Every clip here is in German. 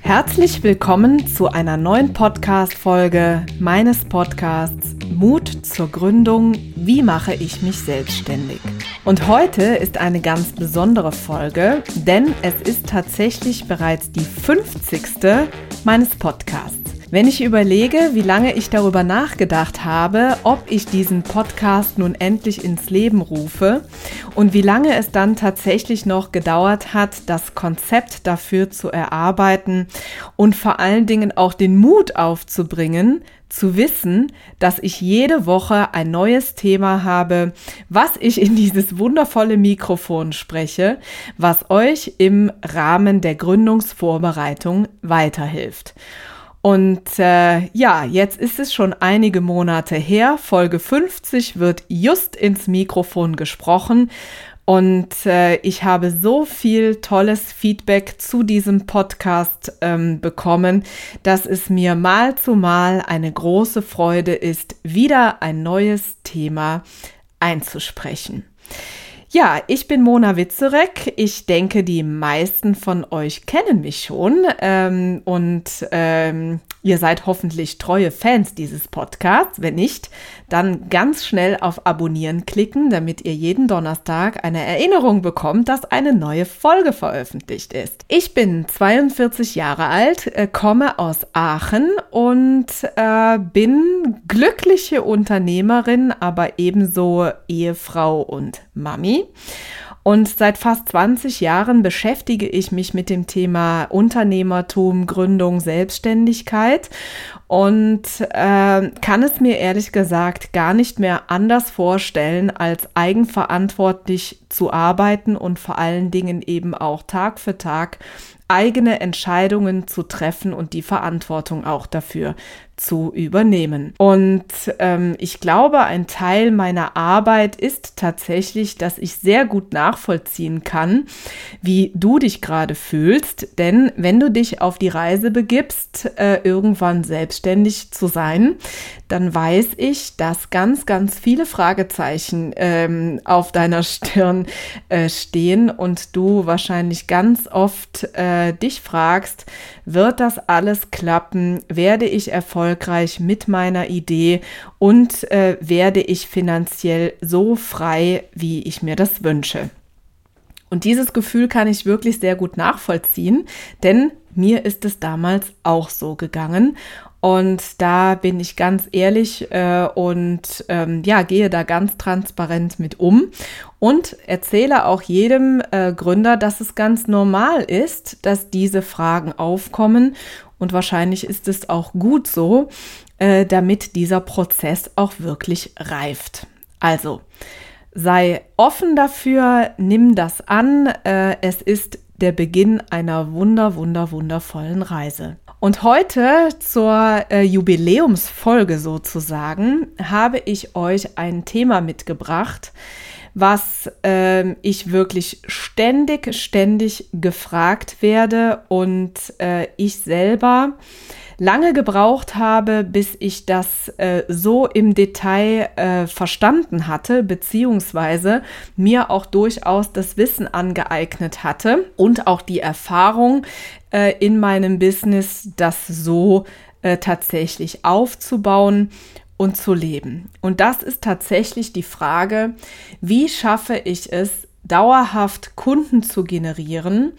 Herzlich willkommen zu einer neuen Podcast-Folge meines Podcasts Mut zur Gründung. Wie mache ich mich selbstständig? Und heute ist eine ganz besondere Folge, denn es ist tatsächlich bereits die 50. meines Podcasts. Wenn ich überlege, wie lange ich darüber nachgedacht habe, ob ich diesen Podcast nun endlich ins Leben rufe und wie lange es dann tatsächlich noch gedauert hat, das Konzept dafür zu erarbeiten und vor allen Dingen auch den Mut aufzubringen, zu wissen, dass ich jede Woche ein neues Thema habe, was ich in dieses wundervolle Mikrofon spreche, was euch im Rahmen der Gründungsvorbereitung weiterhilft. Und äh, ja, jetzt ist es schon einige Monate her. Folge 50 wird just ins Mikrofon gesprochen. Und äh, ich habe so viel tolles Feedback zu diesem Podcast ähm, bekommen, dass es mir mal zu mal eine große Freude ist, wieder ein neues Thema einzusprechen. Ja, ich bin Mona Witzerek. Ich denke, die meisten von euch kennen mich schon ähm, und ähm, ihr seid hoffentlich treue Fans dieses Podcasts. Wenn nicht, dann ganz schnell auf Abonnieren klicken, damit ihr jeden Donnerstag eine Erinnerung bekommt, dass eine neue Folge veröffentlicht ist. Ich bin 42 Jahre alt, äh, komme aus Aachen und äh, bin glückliche Unternehmerin, aber ebenso Ehefrau und Mami. Und seit fast 20 Jahren beschäftige ich mich mit dem Thema Unternehmertum, Gründung, Selbstständigkeit und äh, kann es mir ehrlich gesagt gar nicht mehr anders vorstellen, als eigenverantwortlich zu arbeiten und vor allen Dingen eben auch Tag für Tag eigene Entscheidungen zu treffen und die Verantwortung auch dafür zu übernehmen. Und ähm, ich glaube, ein Teil meiner Arbeit ist tatsächlich, dass ich sehr gut nachvollziehen kann, wie du dich gerade fühlst. Denn wenn du dich auf die Reise begibst, äh, irgendwann selbstständig zu sein, dann weiß ich, dass ganz, ganz viele Fragezeichen ähm, auf deiner Stirn äh, stehen und du wahrscheinlich ganz oft äh, dich fragst, wird das alles klappen? Werde ich erfolgreich mit meiner Idee und äh, werde ich finanziell so frei, wie ich mir das wünsche? Und dieses Gefühl kann ich wirklich sehr gut nachvollziehen, denn mir ist es damals auch so gegangen. Und da bin ich ganz ehrlich äh, und ähm, ja, gehe da ganz transparent mit um und erzähle auch jedem äh, Gründer, dass es ganz normal ist, dass diese Fragen aufkommen. Und wahrscheinlich ist es auch gut so, äh, damit dieser Prozess auch wirklich reift. Also, sei offen dafür, nimm das an. Äh, es ist der Beginn einer wunder, wunder, wundervollen Reise. Und heute zur äh, Jubiläumsfolge sozusagen habe ich euch ein Thema mitgebracht, was äh, ich wirklich ständig, ständig gefragt werde und äh, ich selber lange gebraucht habe, bis ich das äh, so im Detail äh, verstanden hatte, beziehungsweise mir auch durchaus das Wissen angeeignet hatte und auch die Erfahrung äh, in meinem Business, das so äh, tatsächlich aufzubauen und zu leben. Und das ist tatsächlich die Frage, wie schaffe ich es, dauerhaft Kunden zu generieren,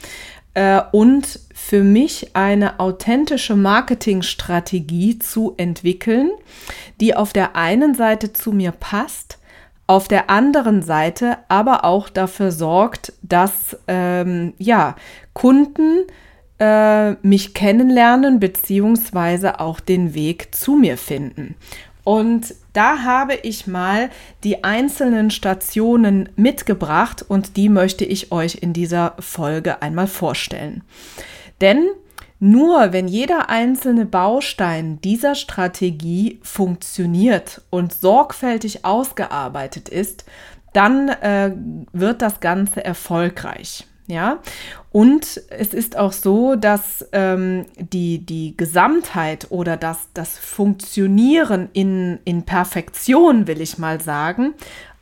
äh, und für mich eine authentische Marketingstrategie zu entwickeln, die auf der einen Seite zu mir passt, auf der anderen Seite aber auch dafür sorgt, dass ähm, ja, Kunden äh, mich kennenlernen beziehungsweise auch den Weg zu mir finden. Und da habe ich mal die einzelnen Stationen mitgebracht und die möchte ich euch in dieser Folge einmal vorstellen. Denn nur wenn jeder einzelne Baustein dieser Strategie funktioniert und sorgfältig ausgearbeitet ist, dann äh, wird das Ganze erfolgreich. Ja, und es ist auch so, dass ähm, die, die Gesamtheit oder das, das Funktionieren in, in Perfektion, will ich mal sagen,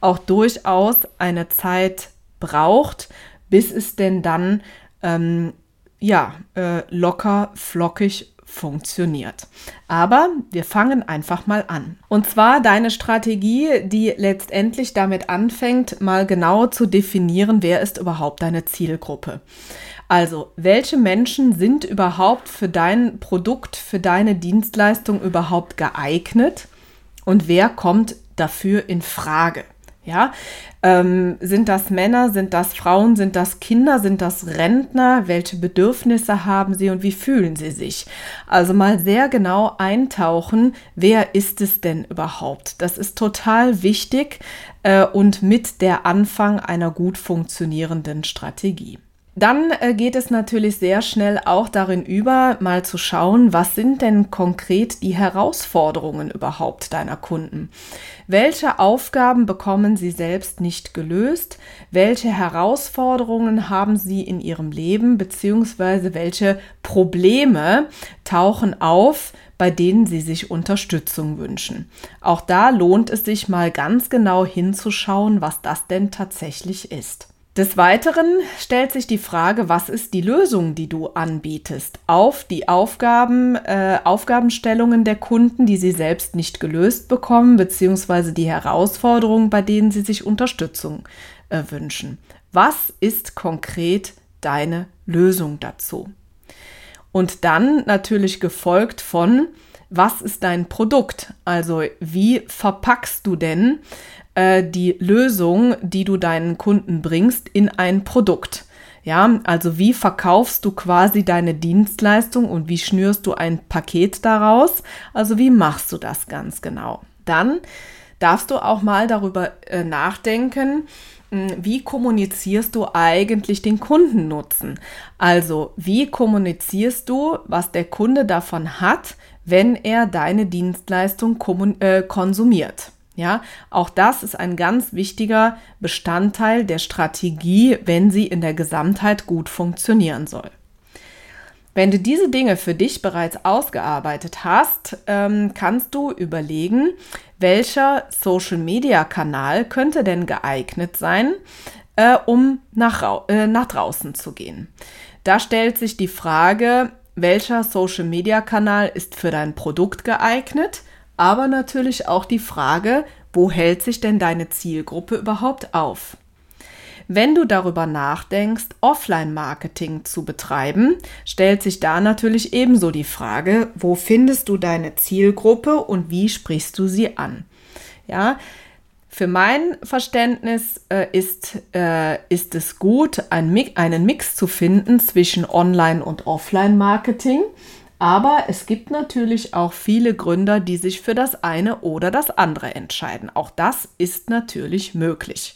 auch durchaus eine Zeit braucht, bis es denn dann ähm, ja, äh, locker, flockig funktioniert. Aber wir fangen einfach mal an. Und zwar deine Strategie, die letztendlich damit anfängt, mal genau zu definieren, wer ist überhaupt deine Zielgruppe. Also, welche Menschen sind überhaupt für dein Produkt, für deine Dienstleistung überhaupt geeignet und wer kommt dafür in Frage? Ja, ähm, sind das Männer, sind das Frauen, sind das Kinder, sind das Rentner? Welche Bedürfnisse haben sie und wie fühlen sie sich? Also mal sehr genau eintauchen, wer ist es denn überhaupt? Das ist total wichtig äh, und mit der Anfang einer gut funktionierenden Strategie. Dann äh, geht es natürlich sehr schnell auch darin über, mal zu schauen, was sind denn konkret die Herausforderungen überhaupt deiner Kunden? Welche Aufgaben bekommen sie selbst nicht gelöst? Welche Herausforderungen haben sie in ihrem Leben? Beziehungsweise welche Probleme tauchen auf, bei denen sie sich Unterstützung wünschen? Auch da lohnt es sich mal ganz genau hinzuschauen, was das denn tatsächlich ist. Des Weiteren stellt sich die Frage, was ist die Lösung, die du anbietest auf die Aufgaben, äh, Aufgabenstellungen der Kunden, die sie selbst nicht gelöst bekommen, beziehungsweise die Herausforderungen, bei denen sie sich Unterstützung äh, wünschen. Was ist konkret deine Lösung dazu? Und dann natürlich gefolgt von, was ist dein Produkt? Also wie verpackst du denn äh, die Lösung, die du deinen Kunden bringst, in ein Produkt. Ja, also wie verkaufst du quasi deine Dienstleistung und wie schnürst du ein Paket daraus? Also wie machst du das ganz genau? Dann darfst du auch mal darüber äh, nachdenken, wie kommunizierst du eigentlich den Kundennutzen? Also, wie kommunizierst du, was der Kunde davon hat, wenn er deine Dienstleistung äh, konsumiert? Ja, auch das ist ein ganz wichtiger Bestandteil der Strategie, wenn sie in der Gesamtheit gut funktionieren soll. Wenn du diese Dinge für dich bereits ausgearbeitet hast, ähm, kannst du überlegen, welcher Social-Media-Kanal könnte denn geeignet sein, äh, um nach, äh, nach draußen zu gehen. Da stellt sich die Frage, welcher Social-Media-Kanal ist für dein Produkt geeignet aber natürlich auch die Frage, wo hält sich denn deine Zielgruppe überhaupt auf? Wenn du darüber nachdenkst, Offline-Marketing zu betreiben, stellt sich da natürlich ebenso die Frage, wo findest du deine Zielgruppe und wie sprichst du sie an? Ja, für mein Verständnis äh, ist, äh, ist es gut, ein, einen Mix zu finden zwischen Online- und Offline-Marketing. Aber es gibt natürlich auch viele Gründer, die sich für das eine oder das andere entscheiden. Auch das ist natürlich möglich.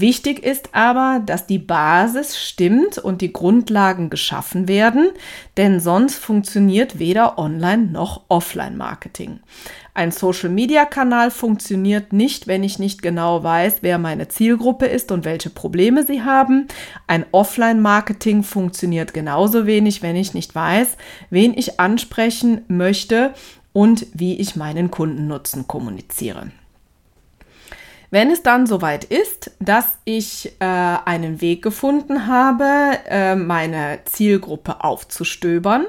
Wichtig ist aber, dass die Basis stimmt und die Grundlagen geschaffen werden, denn sonst funktioniert weder Online noch Offline-Marketing. Ein Social-Media-Kanal funktioniert nicht, wenn ich nicht genau weiß, wer meine Zielgruppe ist und welche Probleme sie haben. Ein Offline-Marketing funktioniert genauso wenig, wenn ich nicht weiß, wen ich ansprechen möchte und wie ich meinen Kundennutzen kommuniziere. Wenn es dann soweit ist, dass ich äh, einen Weg gefunden habe, äh, meine Zielgruppe aufzustöbern,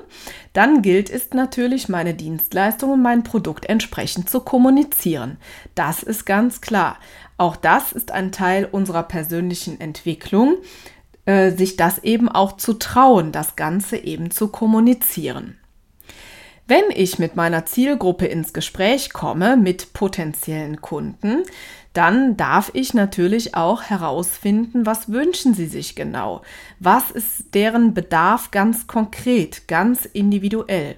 dann gilt es natürlich, meine Dienstleistung und mein Produkt entsprechend zu kommunizieren. Das ist ganz klar. Auch das ist ein Teil unserer persönlichen Entwicklung, äh, sich das eben auch zu trauen, das Ganze eben zu kommunizieren. Wenn ich mit meiner Zielgruppe ins Gespräch komme, mit potenziellen Kunden, dann darf ich natürlich auch herausfinden, was wünschen sie sich genau? Was ist deren Bedarf ganz konkret, ganz individuell?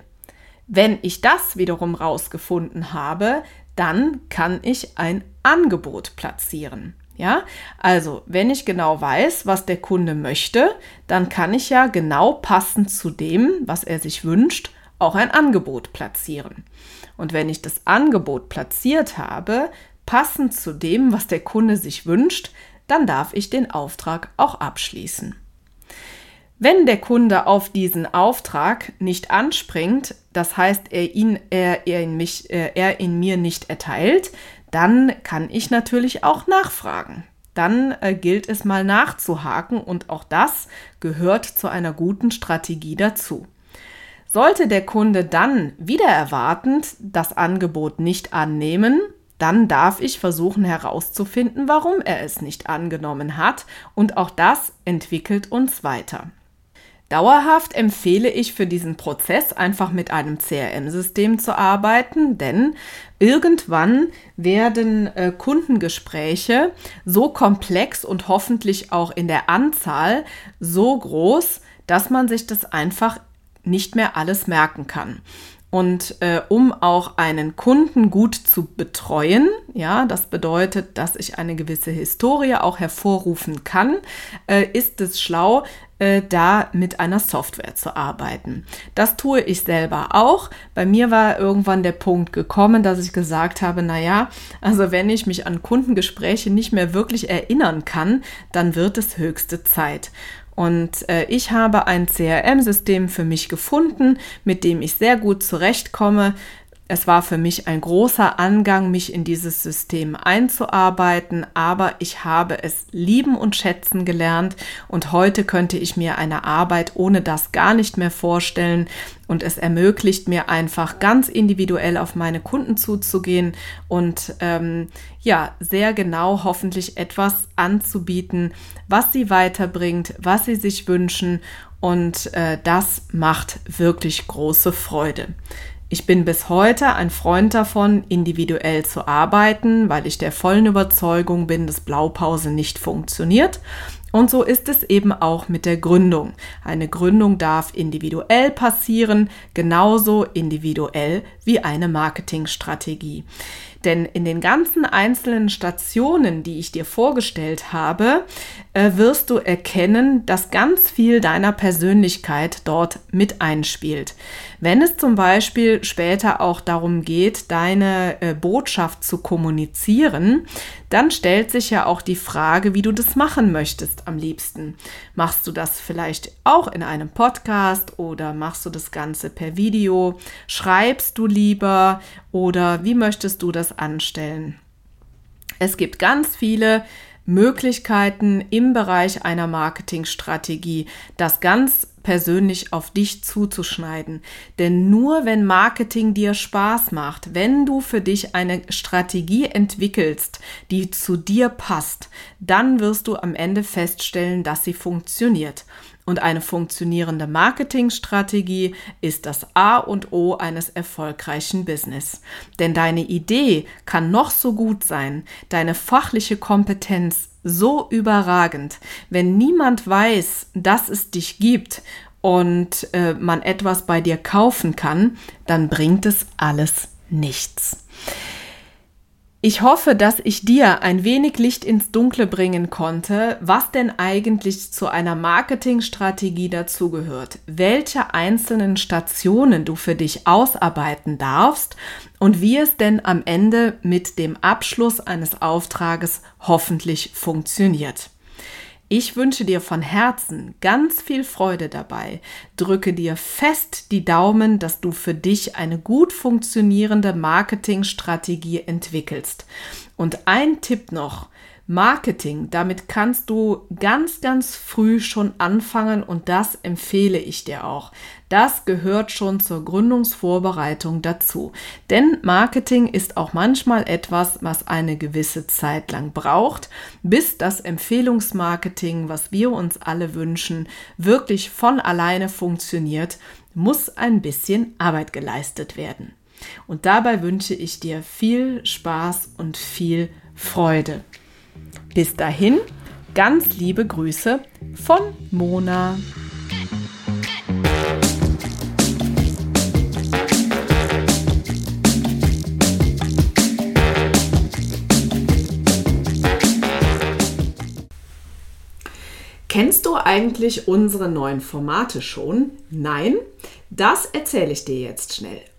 Wenn ich das wiederum rausgefunden habe, dann kann ich ein Angebot platzieren. Ja, also wenn ich genau weiß, was der Kunde möchte, dann kann ich ja genau passend zu dem, was er sich wünscht, auch ein Angebot platzieren. Und wenn ich das Angebot platziert habe, passend zu dem, was der Kunde sich wünscht, dann darf ich den Auftrag auch abschließen. Wenn der Kunde auf diesen Auftrag nicht anspringt, das heißt, er ihn, er, er, in mich, äh, er in mir nicht erteilt, dann kann ich natürlich auch nachfragen. dann äh, gilt es mal nachzuhaken und auch das gehört zu einer guten Strategie dazu. Sollte der Kunde dann wieder erwartend das Angebot nicht annehmen, dann darf ich versuchen herauszufinden, warum er es nicht angenommen hat und auch das entwickelt uns weiter. Dauerhaft empfehle ich für diesen Prozess einfach mit einem CRM-System zu arbeiten, denn irgendwann werden äh, Kundengespräche so komplex und hoffentlich auch in der Anzahl so groß, dass man sich das einfach nicht mehr alles merken kann. Und äh, um auch einen Kunden gut zu betreuen, ja, das bedeutet, dass ich eine gewisse Historie auch hervorrufen kann, äh, ist es schlau, äh, da mit einer Software zu arbeiten. Das tue ich selber auch. Bei mir war irgendwann der Punkt gekommen, dass ich gesagt habe, naja, also wenn ich mich an Kundengespräche nicht mehr wirklich erinnern kann, dann wird es höchste Zeit. Und äh, ich habe ein CRM-System für mich gefunden, mit dem ich sehr gut zurechtkomme, es war für mich ein großer Angang, mich in dieses System einzuarbeiten, aber ich habe es lieben und schätzen gelernt und heute könnte ich mir eine Arbeit ohne das gar nicht mehr vorstellen und es ermöglicht mir einfach ganz individuell auf meine Kunden zuzugehen und ähm, ja, sehr genau hoffentlich etwas anzubieten, was sie weiterbringt, was sie sich wünschen und äh, das macht wirklich große Freude. Ich bin bis heute ein Freund davon, individuell zu arbeiten, weil ich der vollen Überzeugung bin, dass Blaupause nicht funktioniert. Und so ist es eben auch mit der Gründung. Eine Gründung darf individuell passieren, genauso individuell wie eine Marketingstrategie. Denn in den ganzen einzelnen Stationen, die ich dir vorgestellt habe, äh, wirst du erkennen, dass ganz viel deiner Persönlichkeit dort mit einspielt. Wenn es zum Beispiel später auch darum geht, deine äh, Botschaft zu kommunizieren, dann stellt sich ja auch die Frage, wie du das machen möchtest am liebsten. Machst du das vielleicht auch in einem Podcast oder machst du das Ganze per Video? Schreibst du lieber oder wie möchtest du das anstellen? Es gibt ganz viele Möglichkeiten im Bereich einer Marketingstrategie, das ganz persönlich auf dich zuzuschneiden. Denn nur wenn Marketing dir Spaß macht, wenn du für dich eine Strategie entwickelst, die zu dir passt, dann wirst du am Ende feststellen, dass sie funktioniert. Und eine funktionierende Marketingstrategie ist das A und O eines erfolgreichen Business. Denn deine Idee kann noch so gut sein, deine fachliche Kompetenz so überragend. Wenn niemand weiß, dass es dich gibt und äh, man etwas bei dir kaufen kann, dann bringt es alles nichts. Ich hoffe, dass ich dir ein wenig Licht ins Dunkle bringen konnte, was denn eigentlich zu einer Marketingstrategie dazugehört, welche einzelnen Stationen du für dich ausarbeiten darfst und wie es denn am Ende mit dem Abschluss eines Auftrages hoffentlich funktioniert. Ich wünsche dir von Herzen ganz viel Freude dabei. Drücke dir fest die Daumen, dass du für dich eine gut funktionierende Marketingstrategie entwickelst. Und ein Tipp noch. Marketing, damit kannst du ganz, ganz früh schon anfangen und das empfehle ich dir auch. Das gehört schon zur Gründungsvorbereitung dazu. Denn Marketing ist auch manchmal etwas, was eine gewisse Zeit lang braucht, bis das Empfehlungsmarketing, was wir uns alle wünschen, wirklich von alleine funktioniert, muss ein bisschen Arbeit geleistet werden. Und dabei wünsche ich dir viel Spaß und viel Freude. Bis dahin, ganz liebe Grüße von Mona. Kennst du eigentlich unsere neuen Formate schon? Nein? Das erzähle ich dir jetzt schnell.